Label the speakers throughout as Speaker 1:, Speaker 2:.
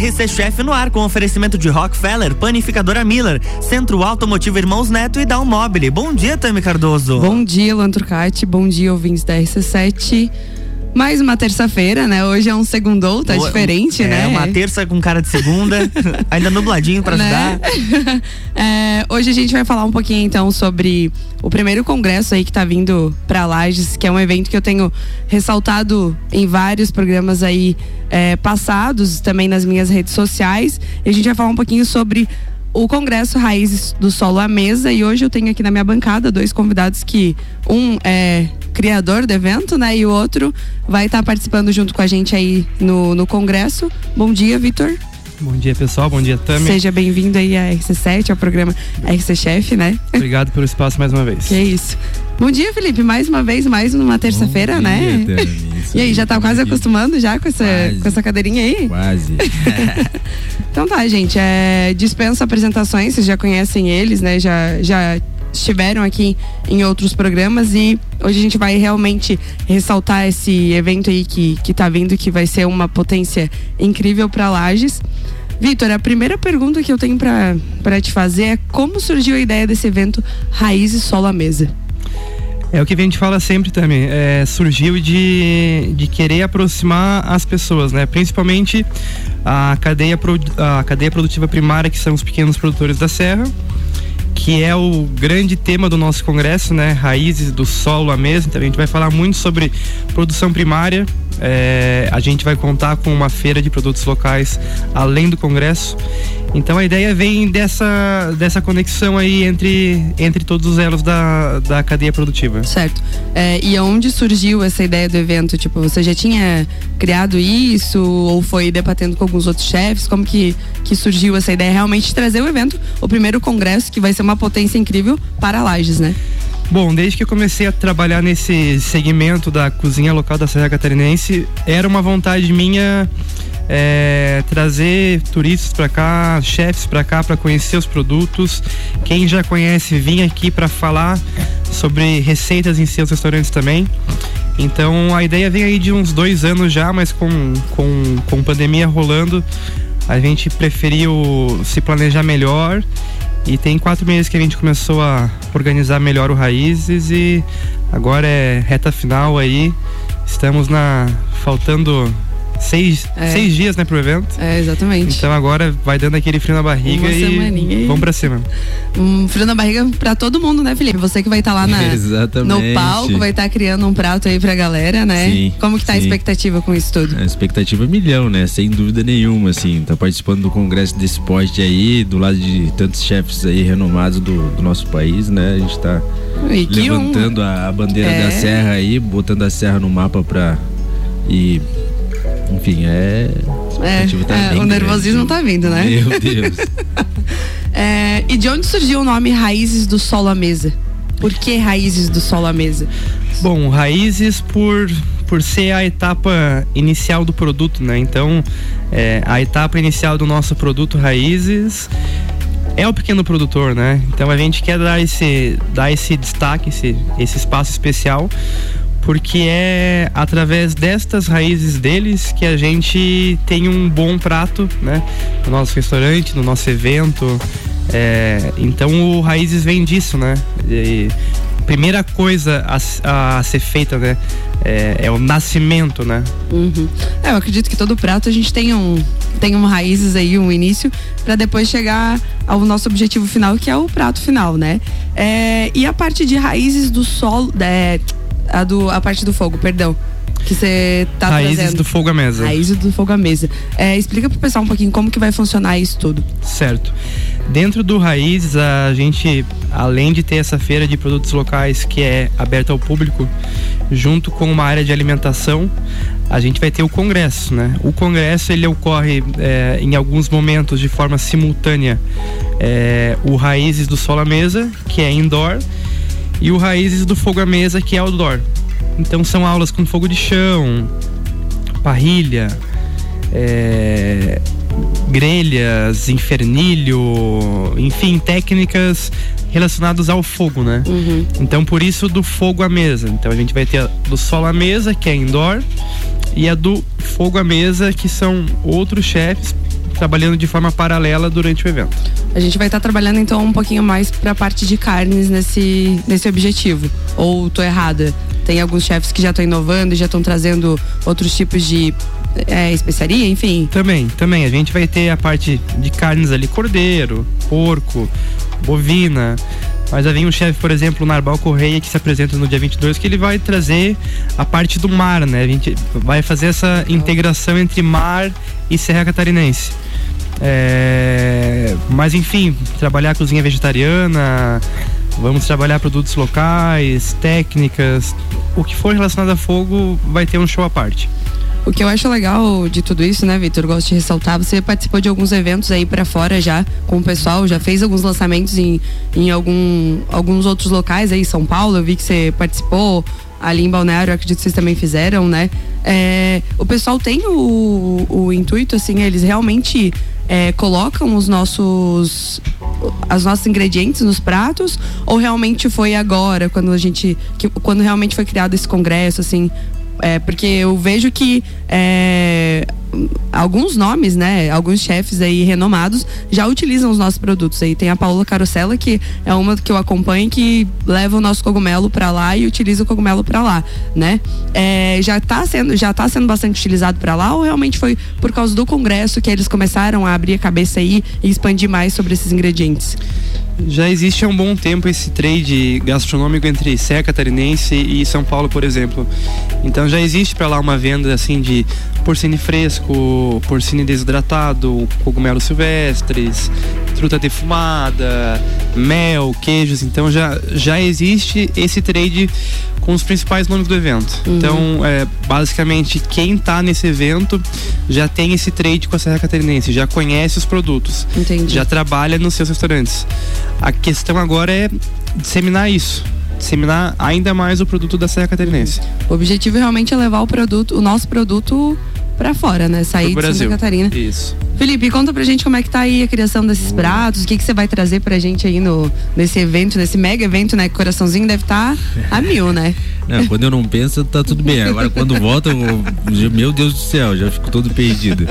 Speaker 1: RC Chef no ar com oferecimento de Rockefeller, Panificadora Miller, Centro Automotivo Irmãos Neto e Dalmobile. Bom dia, Tami Cardoso.
Speaker 2: Bom dia, Luan. Bom dia, ouvintes da RC7. Mais uma terça-feira, né? Hoje é um segundou, tá diferente,
Speaker 1: é,
Speaker 2: né?
Speaker 1: É uma terça com cara de segunda, ainda nubladinho para
Speaker 2: né? ajudar. é, hoje a gente vai falar um pouquinho então sobre o primeiro congresso aí que tá vindo para Lages, que é um evento que eu tenho ressaltado em vários programas aí é, passados, também nas minhas redes sociais. E a gente vai falar um pouquinho sobre o Congresso Raízes do Solo à Mesa e hoje eu tenho aqui na minha bancada dois convidados que um é criador do evento, né, e o outro vai estar tá participando junto com a gente aí no, no Congresso. Bom dia, Vitor.
Speaker 3: Bom dia, pessoal. Bom dia, Tami.
Speaker 2: Seja bem-vindo aí à RC7, ao programa RC Chef, né?
Speaker 3: Obrigado pelo espaço mais uma vez.
Speaker 2: Que isso. Bom dia, Felipe. Mais uma vez, mais uma terça-feira, né? Tami, e aí, já tá quase acostumando já com essa, com essa cadeirinha aí?
Speaker 4: Quase.
Speaker 2: então tá, gente. É, dispensa apresentações, vocês já conhecem eles, né? Já, já estiveram aqui em outros programas e hoje a gente vai realmente ressaltar esse evento aí que, que tá vindo, que vai ser uma potência incrível para Lages. Vitor, a primeira pergunta que eu tenho para te fazer é como surgiu a ideia desse evento Raízes Solo à Mesa?
Speaker 3: É o que a gente fala sempre também. É, surgiu de, de querer aproximar as pessoas, né? Principalmente a cadeia, a cadeia produtiva primária, que são os pequenos produtores da serra que é o grande tema do nosso congresso, né? Raízes do solo à mesa. Então a gente vai falar muito sobre produção primária. É, a gente vai contar com uma feira de produtos locais além do congresso. Então a ideia vem dessa, dessa conexão aí entre, entre todos os elos da, da cadeia produtiva.
Speaker 2: Certo. É, e onde surgiu essa ideia do evento? Tipo, você já tinha criado isso ou foi debatendo com alguns outros chefes? Como que, que surgiu essa ideia realmente de trazer o evento, o primeiro congresso que vai ser uma potência incrível para Lages, né?
Speaker 3: Bom, desde que eu comecei a trabalhar nesse segmento da cozinha local da Serra Catarinense, era uma vontade minha é, trazer turistas para cá, chefs para cá para conhecer os produtos. Quem já conhece, vir aqui para falar sobre receitas em seus restaurantes também. Então a ideia vem aí de uns dois anos já, mas com, com, com pandemia rolando, a gente preferiu se planejar melhor. E tem quatro meses que a gente começou a organizar melhor o Raízes e agora é reta final aí. Estamos na faltando seis, é. seis dias, né, pro evento.
Speaker 2: É, exatamente.
Speaker 3: Então agora vai dando aquele frio na barriga Uma e vamos pra cima.
Speaker 2: Um frio na barriga pra todo mundo, né, Felipe? Você que vai estar tá lá na, no palco, vai estar tá criando um prato aí pra galera, né? Sim, Como que tá sim. a expectativa com isso tudo?
Speaker 4: A expectativa é milhão, né? Sem dúvida nenhuma, assim. Tá participando do congresso desse poste aí, do lado de tantos chefes aí renomados do, do nosso país, né? A gente tá levantando um... a, a, bandeira é. da serra aí, botando a serra no mapa pra... E enfim, é.
Speaker 2: é, tá é o nervosismo grande. tá vindo, né?
Speaker 4: Meu Deus.
Speaker 2: é, e de onde surgiu o nome Raízes do Solo à Mesa? Por que Raízes do Solo à Mesa?
Speaker 3: Bom, Raízes por por ser a etapa inicial do produto, né? Então, é, a etapa inicial do nosso produto Raízes é o pequeno produtor, né? Então a gente quer dar esse, dar esse destaque, esse, esse espaço especial porque é através destas raízes deles que a gente tem um bom prato, né? No nosso restaurante, no nosso evento. É, então o Raízes vem disso, né? E, primeira coisa a, a, ser feita, né? É, é o nascimento, né?
Speaker 2: Uhum. É, eu acredito que todo prato a gente tem um tem um raízes aí, um início, para depois chegar ao nosso objetivo final, que é o prato final, né? É, e a parte de raízes do solo, é, a, do, a parte do fogo, perdão. Que você tá
Speaker 3: Raízes
Speaker 2: trazendo.
Speaker 3: do fogo à mesa.
Speaker 2: Raízes do fogo à mesa. É, explica pro pessoal um pouquinho como que vai funcionar isso tudo.
Speaker 3: Certo. Dentro do Raízes, a gente, além de ter essa feira de produtos locais que é aberta ao público, junto com uma área de alimentação, a gente vai ter o congresso, né? O congresso ele ocorre é, em alguns momentos de forma simultânea. É, o Raízes do Sol à Mesa, que é indoor, e o Raízes do Fogo à Mesa, que é outdoor. Então são aulas com fogo de chão, parrilha, é, grelhas, infernilho, enfim, técnicas relacionadas ao fogo, né? Uhum. Então por isso do fogo à mesa. Então a gente vai ter a do solo à mesa, que é indoor, e a do fogo à mesa, que são outros chefes trabalhando de forma paralela durante o evento.
Speaker 2: A gente vai estar tá trabalhando então um pouquinho mais para a parte de carnes nesse, nesse objetivo. Ou tô errada? Tem alguns chefes que já estão inovando, já estão trazendo outros tipos de é, especiaria, enfim.
Speaker 3: Também, também. A gente vai ter a parte de carnes ali, cordeiro, porco, bovina. Mas vem um chefe, por exemplo, o Narbal Correia, que se apresenta no dia 22, que ele vai trazer a parte do mar, né? A gente vai fazer essa integração entre mar e Serra Catarinense. É... Mas enfim, trabalhar a cozinha vegetariana, vamos trabalhar produtos locais, técnicas, o que for relacionado a fogo vai ter um show à parte.
Speaker 2: O que eu acho legal de tudo isso, né, Vitor? Gosto de ressaltar. Você participou de alguns eventos aí para fora já com o pessoal, já fez alguns lançamentos em, em algum, alguns outros locais aí, São Paulo. Eu vi que você participou ali em Balneário, acredito que vocês também fizeram, né? É, o pessoal tem o, o intuito, assim, eles realmente é, colocam os nossos as nossos ingredientes nos pratos ou realmente foi agora quando a gente que, quando realmente foi criado esse congresso assim é, porque eu vejo que é, alguns nomes, né? Alguns chefes aí renomados já utilizam os nossos produtos. Aí tem a Paula Carosella, que é uma que eu acompanho, que leva o nosso cogumelo para lá e utiliza o cogumelo para lá, né? É, já está sendo, já tá sendo bastante utilizado para lá ou realmente foi por causa do congresso que eles começaram a abrir a cabeça aí e expandir mais sobre esses ingredientes?
Speaker 3: Já existe há um bom tempo esse trade gastronômico entre Serra Catarinense e São Paulo, por exemplo. Então já existe para lá uma venda assim de porcine fresco, porcine desidratado, cogumelos silvestres, truta defumada, mel, queijos. Então já, já existe esse trade com os principais nomes do evento. Uhum. Então, é, basicamente, quem está nesse evento já tem esse trade com a Serra Catarinense, já conhece os produtos,
Speaker 2: Entendi.
Speaker 3: já trabalha nos seus restaurantes. A questão agora é disseminar isso disseminar ainda mais o produto da Serra Catarinense.
Speaker 2: O objetivo realmente é levar o produto, o nosso produto para fora, né? Sair de Santa Catarina.
Speaker 3: Isso.
Speaker 2: Felipe, conta pra gente como é que tá aí a criação desses pratos, o que, que você vai trazer pra gente aí no, nesse evento, nesse mega evento, né? Coraçãozinho deve estar tá a mil, né?
Speaker 4: Não, quando eu não penso, tá tudo bem. Agora quando volta, eu, meu Deus do céu, já fico todo perdido.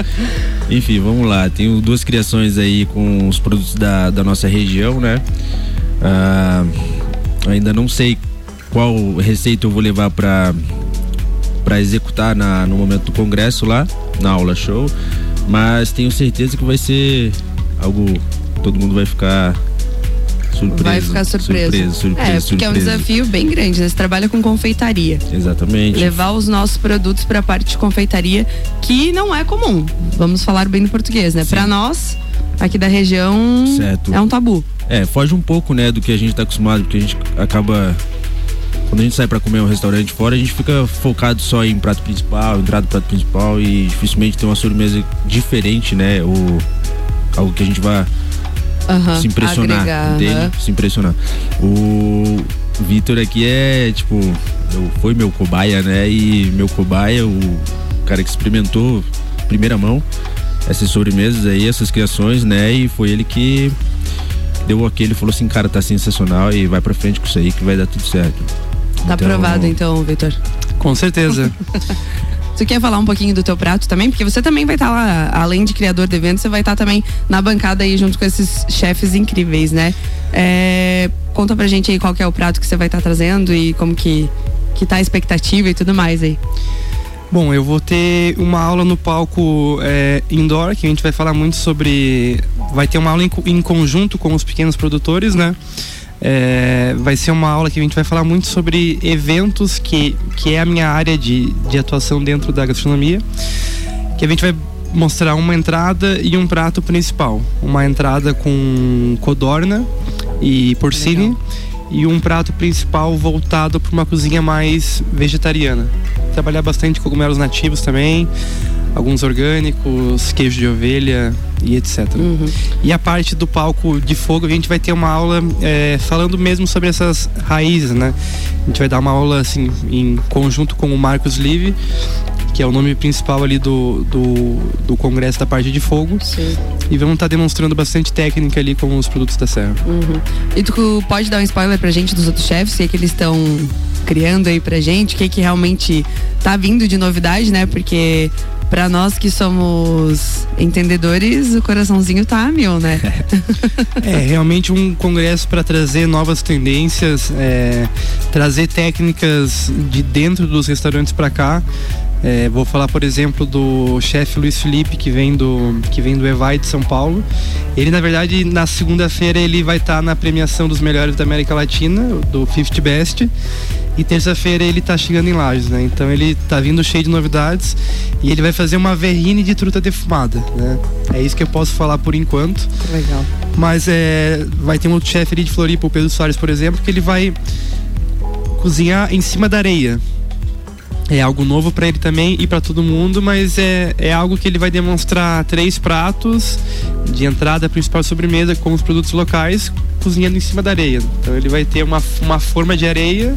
Speaker 4: Enfim, vamos lá. Tenho duas criações aí com os produtos da, da nossa região, né? Ah, ainda não sei qual receita eu vou levar para para executar na, no momento do congresso lá, na aula show. Mas tenho certeza que vai ser algo. Todo mundo vai ficar surpreso.
Speaker 2: Vai ficar surpreso. surpreso, surpreso é, porque surpreso. é um desafio bem grande, né? Você trabalha com confeitaria.
Speaker 4: Exatamente.
Speaker 2: Levar os nossos produtos para a parte de confeitaria, que não é comum. Vamos falar bem no português, né? Para nós, aqui da região, certo. é um tabu.
Speaker 4: É, foge um pouco, né, do que a gente está acostumado, porque a gente acaba quando a gente sai para comer um restaurante fora, a gente fica focado só em prato principal, entrada prato principal e dificilmente tem uma sobremesa diferente, né? Ou algo que a gente vá
Speaker 2: uhum,
Speaker 4: se impressionar,
Speaker 2: agregar,
Speaker 4: entende? Uhum. Se impressionar. O Vitor aqui é, tipo, foi meu cobaia, né? E meu cobaia, o cara que experimentou primeira mão essas sobremesas aí, essas criações, né? E foi ele que deu aquele, falou assim, cara, tá sensacional e vai pra frente com isso aí que vai dar tudo certo.
Speaker 2: Tá então... aprovado então, Vitor.
Speaker 3: Com certeza.
Speaker 2: Você quer falar um pouquinho do teu prato também? Porque você também vai estar tá lá, além de criador de eventos, você vai estar tá também na bancada aí junto com esses chefes incríveis, né? É, conta pra gente aí qual que é o prato que você vai estar tá trazendo e como que, que tá a expectativa e tudo mais aí.
Speaker 3: Bom, eu vou ter uma aula no palco é, indoor, que a gente vai falar muito sobre. Vai ter uma aula em, em conjunto com os pequenos produtores, né? É, vai ser uma aula que a gente vai falar muito sobre eventos, que, que é a minha área de, de atuação dentro da gastronomia. Que a gente vai mostrar uma entrada e um prato principal. Uma entrada com codorna e porcine. E um prato principal voltado para uma cozinha mais vegetariana. Trabalhar bastante cogumelos nativos também alguns orgânicos, queijo de ovelha e etc. Uhum. E a parte do palco de fogo, a gente vai ter uma aula é, falando mesmo sobre essas raízes, né? A gente vai dar uma aula assim em conjunto com o Marcos Live, que é o nome principal ali do, do, do congresso da parte de fogo.
Speaker 2: Sim.
Speaker 3: E vamos estar tá demonstrando bastante técnica ali com os produtos da Serra.
Speaker 2: Uhum. E tu pode dar um spoiler pra gente dos outros chefes, se é que eles estão criando aí pra gente, o que que realmente tá vindo de novidade, né? Porque para nós que somos entendedores, o coraçãozinho tá a mil, né?
Speaker 3: é, realmente um congresso para trazer novas tendências, é, trazer técnicas de dentro dos restaurantes para cá. É, vou falar, por exemplo, do chefe Luiz Felipe, que vem do, que vem do Evai de São Paulo. Ele, na verdade, na segunda-feira ele vai estar tá na premiação dos melhores da América Latina, do 50 Best. E terça-feira ele está chegando em Lages, né? Então ele está vindo cheio de novidades e ele vai fazer uma verrine de truta defumada, né? É isso que eu posso falar por enquanto.
Speaker 2: Legal.
Speaker 3: Mas é, vai ter um outro chefe ali de Floripa, o Pedro Soares, por exemplo, que ele vai cozinhar em cima da areia é algo novo para ele também e para todo mundo, mas é, é algo que ele vai demonstrar três pratos de entrada, principal sobremesa com os produtos locais, cozinhando em cima da areia. Então ele vai ter uma, uma forma de areia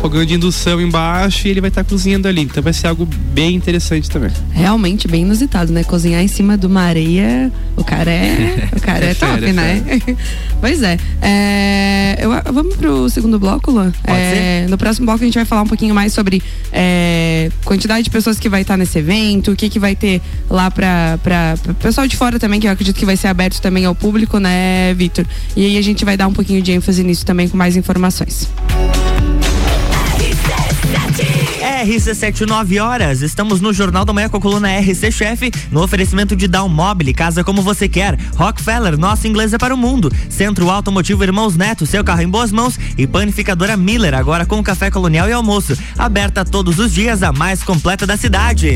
Speaker 3: fogão de indução embaixo e ele vai estar tá cozinhando ali. Então vai ser algo bem interessante também.
Speaker 2: Realmente bem inusitado, né? Cozinhar em cima de uma areia, o cara é, o cara é, é top, fera, né? Fera. pois é. é eu, vamos pro segundo bloco, Luan? É, no próximo bloco a gente vai falar um pouquinho mais sobre é, quantidade de pessoas que vai estar nesse evento, o que que vai ter lá para para pessoal de fora também, que eu acredito que vai ser aberto também ao público, né, Vitor? E aí a gente vai dar um pouquinho de ênfase nisso também com mais informações.
Speaker 1: RC7, 9 horas. Estamos no Jornal da Manhã com a coluna RC Chef, no oferecimento de Down Mobile, casa como você quer. Rockefeller, nosso inglês é para o mundo. Centro Automotivo Irmãos Neto, seu carro em boas mãos. E panificadora Miller, agora com café colonial e almoço. Aberta todos os dias, a mais completa da cidade.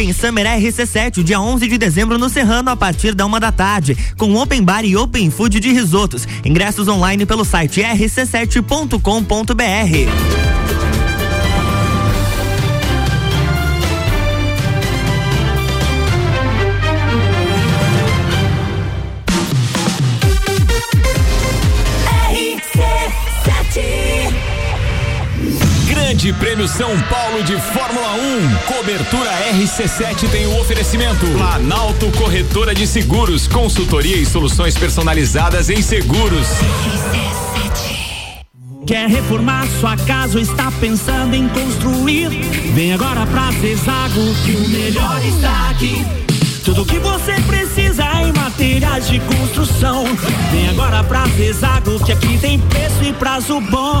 Speaker 1: Open Summer RC7, dia 11 de dezembro no Serrano, a partir da uma da tarde, com Open Bar e Open Food de risotos. Ingressos online pelo site rc7.com.br.
Speaker 5: Grande Prêmio São Paulo de Fórmula 1. Cobertura RC7 tem o oferecimento. Planalto Corretora de Seguros, consultoria e soluções personalizadas em seguros.
Speaker 6: Quer reformar sua casa ou está pensando em construir? Vem agora pra Zezago que o melhor está aqui. Tudo que você precisa em materiais de construção. Vem agora pra Zezago que aqui tem preço e prazo bom.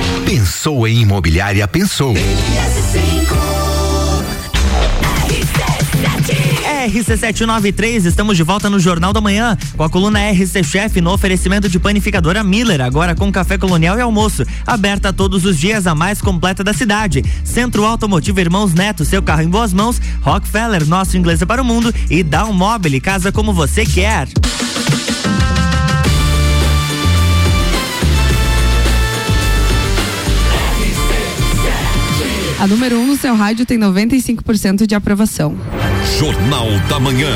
Speaker 5: Pensou em imobiliária, pensou.
Speaker 1: RC793, estamos de volta no Jornal da Manhã com a coluna RC Chef no oferecimento de panificadora Miller, agora com café colonial e almoço, aberta todos os dias a mais completa da cidade. Centro Automotivo Irmãos Neto, seu carro em boas mãos, Rockefeller, nosso inglês é para o mundo e Down Mobile, casa como você quer.
Speaker 2: A número 1 um no seu rádio tem 95% de aprovação.
Speaker 5: Jornal da Manhã.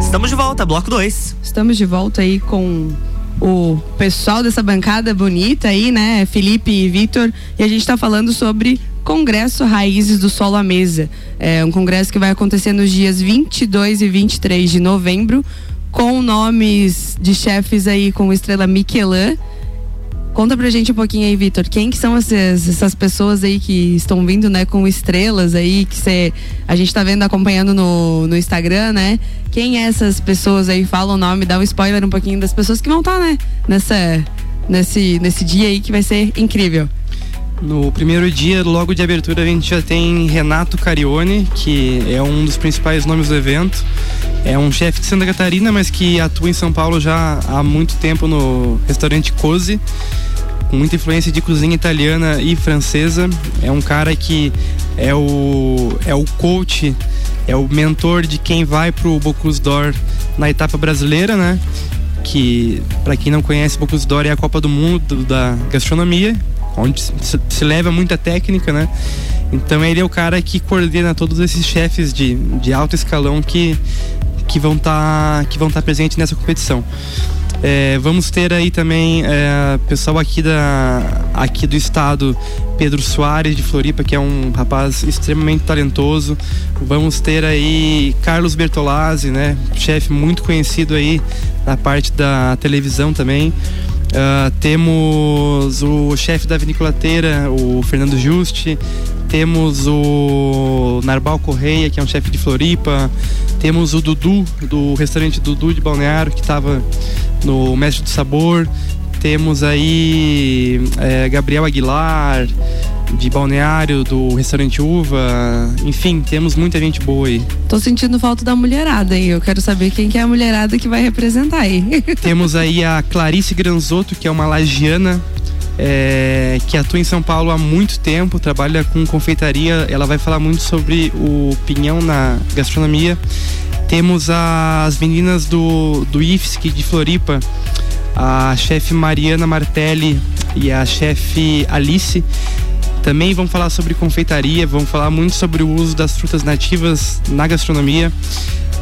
Speaker 1: Estamos de volta, bloco 2.
Speaker 2: Estamos de volta aí com o pessoal dessa bancada bonita aí, né? Felipe e Vitor. E a gente está falando sobre Congresso Raízes do Solo à Mesa. É um congresso que vai acontecer nos dias 22 e 23 de novembro com nomes de chefes aí com estrela Michelin. Conta pra gente um pouquinho aí, Vitor, quem que são essas, essas pessoas aí que estão vindo, né, com estrelas aí, que cê, a gente tá vendo, acompanhando no, no Instagram, né? Quem é essas pessoas aí? Fala o nome, dá um spoiler um pouquinho das pessoas que vão estar, tá, né, nessa, nesse, nesse dia aí que vai ser incrível.
Speaker 3: No primeiro dia, logo de abertura, a gente já tem Renato Carione, que é um dos principais nomes do evento. É um chefe de Santa Catarina, mas que atua em São Paulo já há muito tempo no restaurante Cozy, com muita influência de cozinha italiana e francesa. É um cara que é o, é o coach, é o mentor de quem vai pro Bocuse d'Or na etapa brasileira, né? Que, para quem não conhece, Bocuse d'Or é a Copa do Mundo da gastronomia, onde se leva muita técnica, né? Então ele é o cara que coordena todos esses chefes de, de alto escalão que que vão estar tá, que vão estar tá presentes nessa competição. É, vamos ter aí também é, pessoal aqui da aqui do estado Pedro Soares de Floripa que é um rapaz extremamente talentoso vamos ter aí Carlos Bertolazzi né chefe muito conhecido aí na parte da televisão também Uh, temos o chefe da viniculateira, o Fernando Juste. Temos o Narbal Correia, que é um chefe de Floripa. Temos o Dudu, do restaurante Dudu de Balneário, que estava no Mestre do Sabor. Temos aí é, Gabriel Aguilar, de Balneário, do restaurante Uva. Enfim, temos muita gente boa aí.
Speaker 2: Tô sentindo falta da mulherada aí. Eu quero saber quem que é a mulherada que vai representar aí.
Speaker 3: temos aí a Clarice Granzotto, que é uma lagiana é, que atua em São Paulo há muito tempo, trabalha com confeitaria. Ela vai falar muito sobre o pinhão na gastronomia. Temos as meninas do, do IFSC de Floripa, a chefe Mariana Martelli e a chefe Alice. Também vão falar sobre confeitaria, vão falar muito sobre o uso das frutas nativas na gastronomia.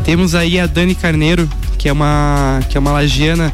Speaker 3: Temos aí a Dani Carneiro, que é uma, que é uma lagiana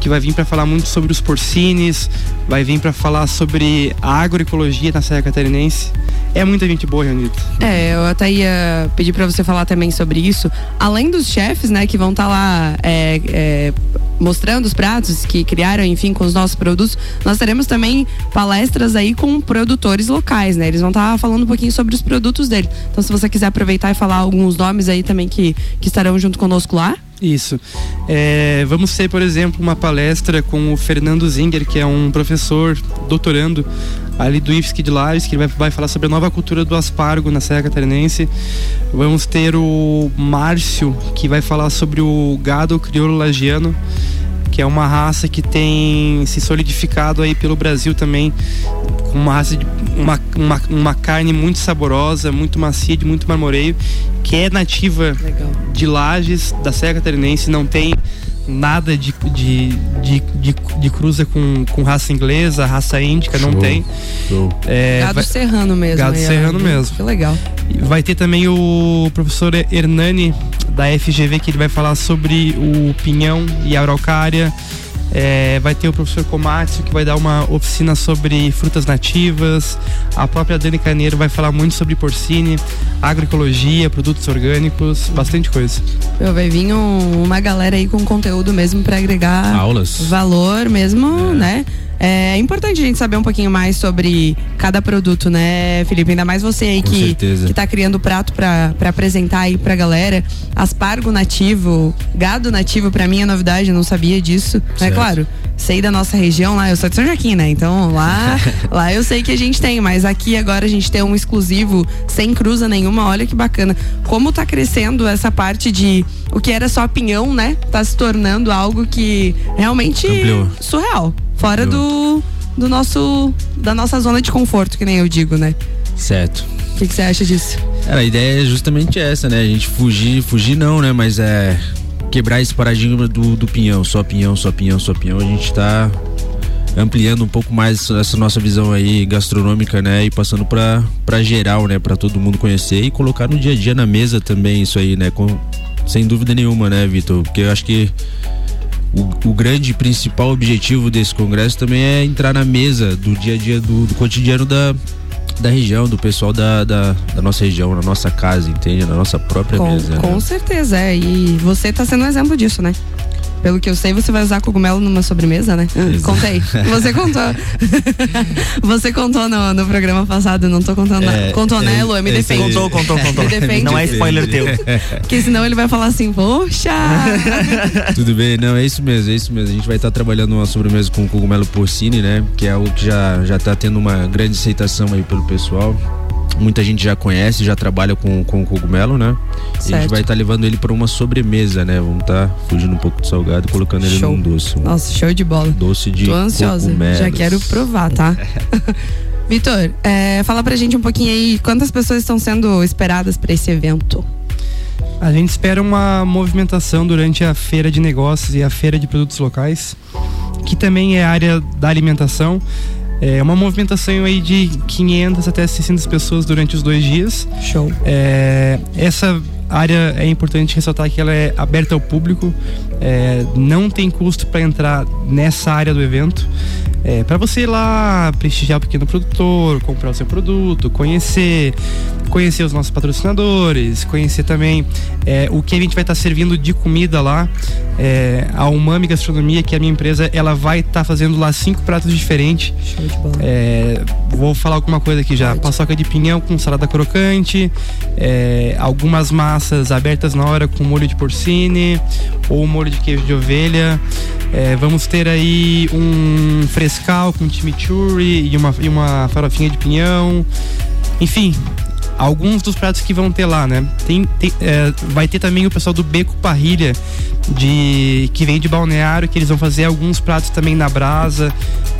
Speaker 3: que vai vir para falar muito sobre os porcines, vai vir para falar sobre a agroecologia na Serra Catarinense. É muita gente boa reunida.
Speaker 2: É, eu até ia pedir para você falar também sobre isso. Além dos chefes, né, que vão estar tá lá é, é, mostrando os pratos que criaram, enfim, com os nossos produtos, nós teremos também palestras aí com produtores locais, né? Eles vão estar tá falando um pouquinho sobre os produtos dele. Então, se você quiser aproveitar e falar alguns nomes aí também que, que estarão junto conosco lá.
Speaker 3: Isso. É, vamos ter, por exemplo, uma palestra com o Fernando Zinger, que é um professor doutorando ali do IFSC de Lages, que vai, vai falar sobre a nova cultura do aspargo na Serra Catarinense. Vamos ter o Márcio, que vai falar sobre o gado crioulo lagiano, que é uma raça que tem se solidificado aí pelo Brasil também, uma raça de uma, uma, uma carne muito saborosa, muito macia, de muito marmoreio, que é nativa Legal. de Lages, da Serra Catarinense, não tem nada de, de, de, de, de cruza com, com raça inglesa, raça índica, não tem.
Speaker 2: É, gado vai, serrano mesmo.
Speaker 3: Gado aí, serrano mesmo.
Speaker 2: Que legal.
Speaker 3: Vai ter também o professor Hernani da FGV que ele vai falar sobre o pinhão e a araucária. É, vai ter o professor Komatsu que vai dar uma oficina sobre frutas nativas. A própria Dani Caneiro vai falar muito sobre porcine, agroecologia, produtos orgânicos, bastante coisa.
Speaker 2: Meu, vai vir um, uma galera aí com conteúdo mesmo para agregar
Speaker 4: aulas,
Speaker 2: valor mesmo, é. né? É importante a gente saber um pouquinho mais sobre cada produto, né, Felipe? Ainda mais você aí que, que tá criando o prato para apresentar aí pra galera. Aspargo nativo, gado nativo, para mim é novidade, eu não sabia disso. Né? claro, sei da nossa região lá, eu sou de São Joaquim, né? Então lá, lá eu sei que a gente tem, mas aqui agora a gente tem um exclusivo sem cruza nenhuma, olha que bacana. Como tá crescendo essa parte de o que era só pinhão, né? Tá se tornando algo que realmente Ampliou. surreal. Fora do, do nosso da nossa zona de conforto, que nem eu digo, né?
Speaker 4: Certo.
Speaker 2: O que, que você acha disso?
Speaker 4: Cara, a ideia é justamente essa, né? A gente fugir, fugir não, né? Mas é quebrar esse paradigma do, do pinhão, só pinhão, só pinhão, só pinhão. A gente tá ampliando um pouco mais essa nossa visão aí gastronômica, né? E passando para para geral, né? Para todo mundo conhecer e colocar no dia a dia na mesa também isso aí, né? Com, sem dúvida nenhuma, né, Vitor? Porque eu acho que o, o, grande principal objetivo desse congresso também é entrar na mesa do dia a dia do, do cotidiano da, da região, do pessoal da, da, da, nossa região, na nossa casa, entende? Na nossa própria
Speaker 2: com,
Speaker 4: mesa.
Speaker 2: Com
Speaker 4: né?
Speaker 2: certeza, é. E você está sendo um exemplo disso, né? Pelo que eu sei, você vai usar cogumelo numa sobremesa, né? Exato. Contei. Você contou. você contou no, no, programa passado, não tô contando. É, contou, né, Lu? Me defende.
Speaker 1: Contou, contou, contou.
Speaker 2: Me defende.
Speaker 1: Não é spoiler teu.
Speaker 2: Porque senão ele vai falar assim, poxa.
Speaker 4: Tudo bem, não, é isso mesmo, é isso mesmo. A gente vai estar trabalhando uma sobremesa com cogumelo porcine, né? Que é algo que já, já tá tendo uma grande aceitação aí pelo pessoal muita gente já conhece, já trabalha com, com cogumelo, né? Certo. E a gente vai estar tá levando ele para uma sobremesa, né? Vamos estar tá fugindo um pouco do salgado e colocando ele show. num doce. Um
Speaker 2: Nossa, show de bola.
Speaker 4: Doce de
Speaker 2: Tô ansiosa,
Speaker 4: cogumelos.
Speaker 2: já quero provar, tá? Vitor, é, fala pra gente um pouquinho aí, quantas pessoas estão sendo esperadas para esse evento?
Speaker 3: A gente espera uma movimentação durante a feira de negócios e a feira de produtos locais, que também é área da alimentação. É uma movimentação aí de 500 até 600 pessoas durante os dois dias.
Speaker 2: Show.
Speaker 3: É, essa área é importante ressaltar que ela é aberta ao público, é, não tem custo para entrar nessa área do evento. É, para você ir lá prestigiar o pequeno produtor, comprar o seu produto, conhecer, conhecer os nossos patrocinadores, conhecer também é, o que a gente vai estar tá servindo de comida lá. É, a Umami Gastronomia, que é a minha empresa, ela vai estar tá fazendo lá cinco pratos diferentes. É, vou falar alguma coisa aqui já. Paçoca de pinhão com salada crocante, é, algumas massas abertas na hora com molho de porcine ou molho de queijo de ovelha. É, vamos ter aí um frescal com chimichurri e uma, e uma farofinha de pinhão. Enfim, alguns dos pratos que vão ter lá, né? Tem, tem é, vai ter também o pessoal do Beco Parrilha, de que vem de Balneário, que eles vão fazer alguns pratos também na brasa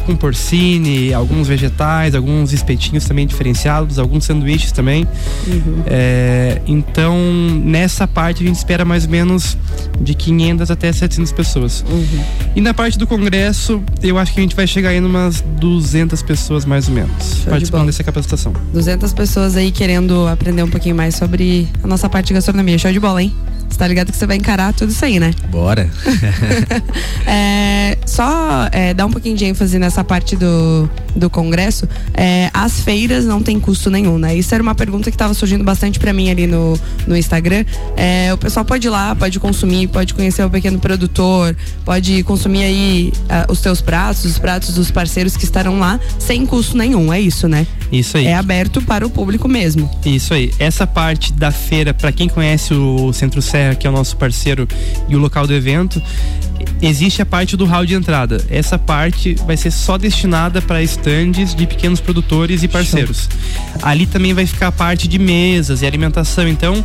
Speaker 3: com porcine, alguns vegetais, alguns espetinhos também diferenciados, alguns sanduíches também. Uhum. É, então, nessa parte a gente espera mais ou menos de 500 até 700 pessoas. Uhum. E na parte do congresso, eu acho que a gente vai chegar aí umas 200 pessoas mais ou menos, Show participando de dessa capacitação.
Speaker 2: 200 pessoas aí querendo aprender um pouquinho mais sobre a nossa parte de gastronomia. Show de bola, hein? Você tá ligado que você vai encarar tudo isso aí, né?
Speaker 4: Bora.
Speaker 2: é, só é, dar um pouquinho de ênfase nessa parte do, do congresso. É, as feiras não tem custo nenhum, né? Isso era uma pergunta que estava surgindo bastante para mim ali no, no Instagram. É, o pessoal pode ir lá, pode consumir, pode conhecer o pequeno produtor, pode consumir aí uh, os teus pratos, os pratos dos parceiros que estarão lá, sem custo nenhum. É isso, né?
Speaker 3: Isso aí.
Speaker 2: É aberto para o público mesmo.
Speaker 3: Isso aí. Essa parte da feira, para quem conhece o Centro Serra, Serra, que é o nosso parceiro e o local do evento, existe a parte do hall de entrada. Essa parte vai ser só destinada para estandes de pequenos produtores e parceiros. Show. Ali também vai ficar a parte de mesas e alimentação. Então,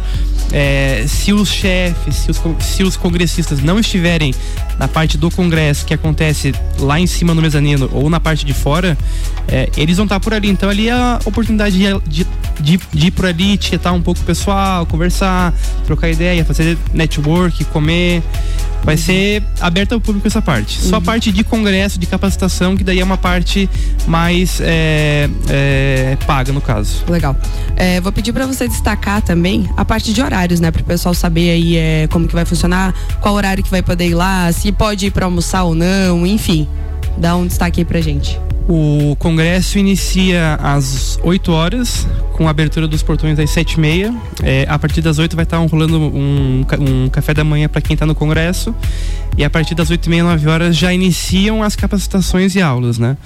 Speaker 3: é, se os chefes, se os, se os congressistas não estiverem na parte do congresso que acontece lá em cima no mezanino ou na parte de fora, é, eles vão estar por ali. Então ali é a oportunidade de, de, de, de ir por ali, tietar um pouco o pessoal, conversar, trocar ideia, fazer network, comer. Vai uhum. ser aberta ao público essa parte. Uhum. Só a uhum. parte de congresso, de capacitação, que daí é uma parte mais é, é, paga, no caso.
Speaker 2: Legal. É, vou pedir para você destacar também a parte de horários, né? Para o pessoal saber aí é, como que vai funcionar, qual horário que vai poder ir lá, se pode ir para almoçar ou não, enfim. Dá um destaque aí pra gente.
Speaker 3: O congresso inicia às 8 horas, com a abertura dos portões às 7 e meia. É, a partir das 8 vai estar rolando um, um café da manhã para quem está no congresso. E a partir das 8 e meia, 9 horas já iniciam as capacitações e aulas, né?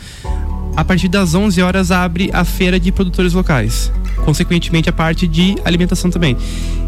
Speaker 3: A partir das 11 horas abre a feira de produtores locais. Consequentemente, a parte de alimentação também.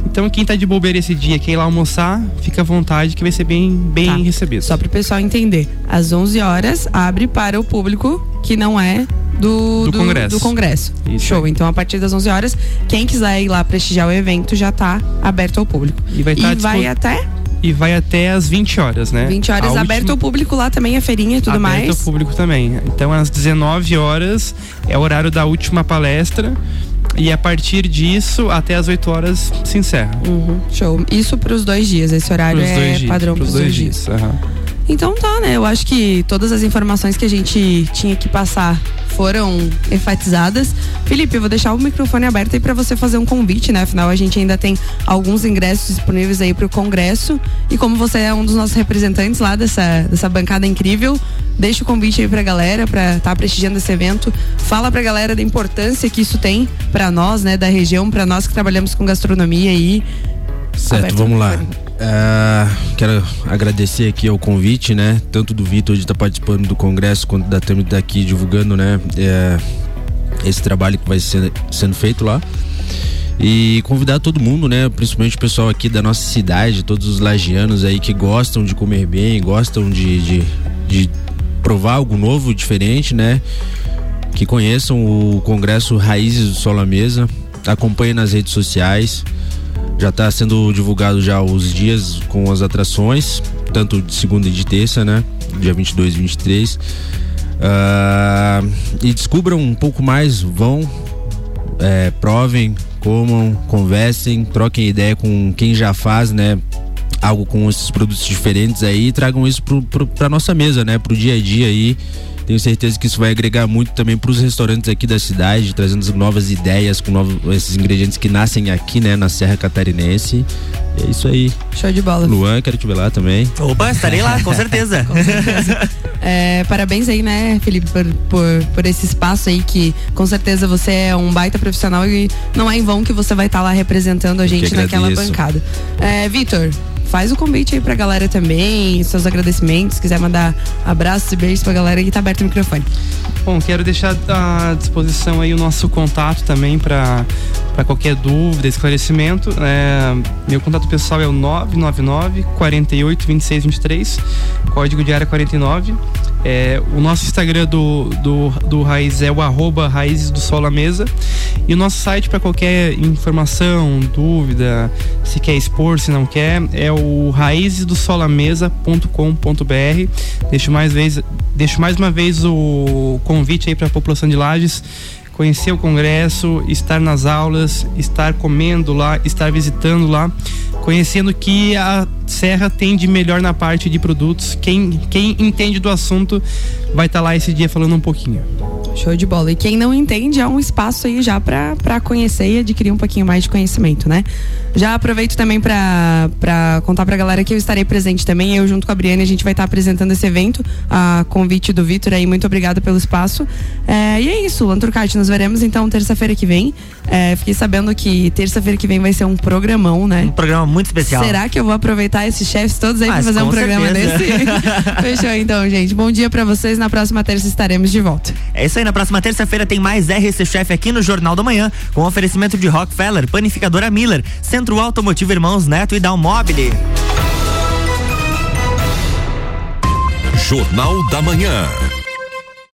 Speaker 3: Então, quem tá de bobeira esse dia, quer ir lá almoçar, fica à vontade que vai ser bem, bem tá. recebido.
Speaker 2: Só para o pessoal entender. Às 11 horas abre para o público que não é do, do, do, Congresso. Do congresso. Show. Então, a partir das 11 horas, quem quiser ir lá prestigiar o evento já está aberto ao público.
Speaker 3: E vai,
Speaker 2: tá
Speaker 3: e
Speaker 2: vai até
Speaker 3: e vai até às 20 horas, né?
Speaker 2: 20 horas a aberto última... ao público lá também, a feirinha e tudo
Speaker 3: aberto
Speaker 2: mais.
Speaker 3: Aberto ao público também. Então às 19 horas é o horário da última palestra. E a partir disso, até as 8 horas se encerra.
Speaker 2: Uhum, show. Isso para os dois dias. Esse horário pros é dias, padrão para os dois, dois dias. dias. Uhum. Então tá, né? Eu acho que todas as informações que a gente tinha que passar foram enfatizadas. Felipe, eu vou deixar o microfone aberto aí para você fazer um convite, né? Afinal, a gente ainda tem alguns ingressos disponíveis aí para o congresso. E como você é um dos nossos representantes lá dessa, dessa bancada incrível, deixa o convite aí pra galera para estar tá prestigiando esse evento. Fala pra galera da importância que isso tem para nós, né, da região, para nós que trabalhamos com gastronomia aí.
Speaker 4: Certo, vamos lá. Uh, quero agradecer aqui ao convite, né? Tanto do Vitor de estar tá participando do congresso, quanto da Tami daqui divulgando, né? É, esse trabalho que vai ser sendo feito lá. E convidar todo mundo, né? Principalmente o pessoal aqui da nossa cidade, todos os lagianos aí que gostam de comer bem, gostam de, de, de provar algo novo, diferente, né? Que conheçam o Congresso Raízes do Sol à Mesa, acompanhem nas redes sociais. Já está sendo divulgado já os dias com as atrações, tanto de segunda e de terça, né? Dia 22 e 23. Uh, ah, e descubram um pouco mais, vão, é, provem, comam, conversem, troquem ideia com quem já faz, né? Algo com esses produtos diferentes aí tragam isso para a nossa mesa, né? Pro dia a dia aí tenho certeza que isso vai agregar muito também para os restaurantes aqui da cidade, trazendo novas ideias com novos, esses ingredientes que nascem aqui, né, na Serra Catarinense. E é isso aí.
Speaker 2: Show de bola.
Speaker 4: Luan, quero te ver lá também.
Speaker 1: Opa, estarei lá, com certeza. com certeza.
Speaker 2: É, parabéns aí, né, Felipe, por, por, por, esse espaço aí que com certeza você é um baita profissional e não é em vão que você vai estar tá lá representando a gente naquela bancada. É, Vitor, faz o convite aí pra galera também, seus agradecimentos, se quiser mandar abraços e beijos pra galera aí, tá aberto o microfone.
Speaker 3: Bom, quero deixar à disposição aí o nosso contato também para qualquer dúvida, esclarecimento. É, meu contato pessoal é o 999 48 26 23, código de área 49. É, o nosso Instagram do, do, do Raiz é o arroba Raízes do Sol à Mesa. E o nosso site para qualquer informação, dúvida, se quer expor, se não quer, é o raízesdosolamesa.com.br. Deixo mais, vez, deixo mais uma vez o convite aí para a população de Lages conhecer o congresso, estar nas aulas, estar comendo lá, estar visitando lá, conhecendo que a Serra tem de melhor na parte de produtos. Quem, quem entende do assunto vai estar tá lá esse dia falando um pouquinho.
Speaker 2: Show de bola. E quem não entende, há um espaço aí já para conhecer e adquirir um pouquinho mais de conhecimento, né? Já aproveito também para contar pra galera que eu estarei presente também. Eu, junto com a Briane, a gente vai estar apresentando esse evento, a convite do Vitor aí. Muito obrigada pelo espaço. É, e é isso, Lanturcate. Nos veremos então terça-feira que vem. É, fiquei sabendo que terça-feira que vem vai ser um programão, né?
Speaker 1: Um programa muito especial.
Speaker 2: Será que eu vou aproveitar esses chefes todos aí para fazer um programa certeza. desse? Fechou então, gente. Bom dia para vocês. Na próxima terça estaremos de volta.
Speaker 1: É aí. Na próxima terça-feira tem mais RC Chef aqui no Jornal da Manhã, com oferecimento de Rockefeller, Panificadora Miller, Centro Automotivo Irmãos Neto e Dalmobile.
Speaker 5: Jornal da Manhã.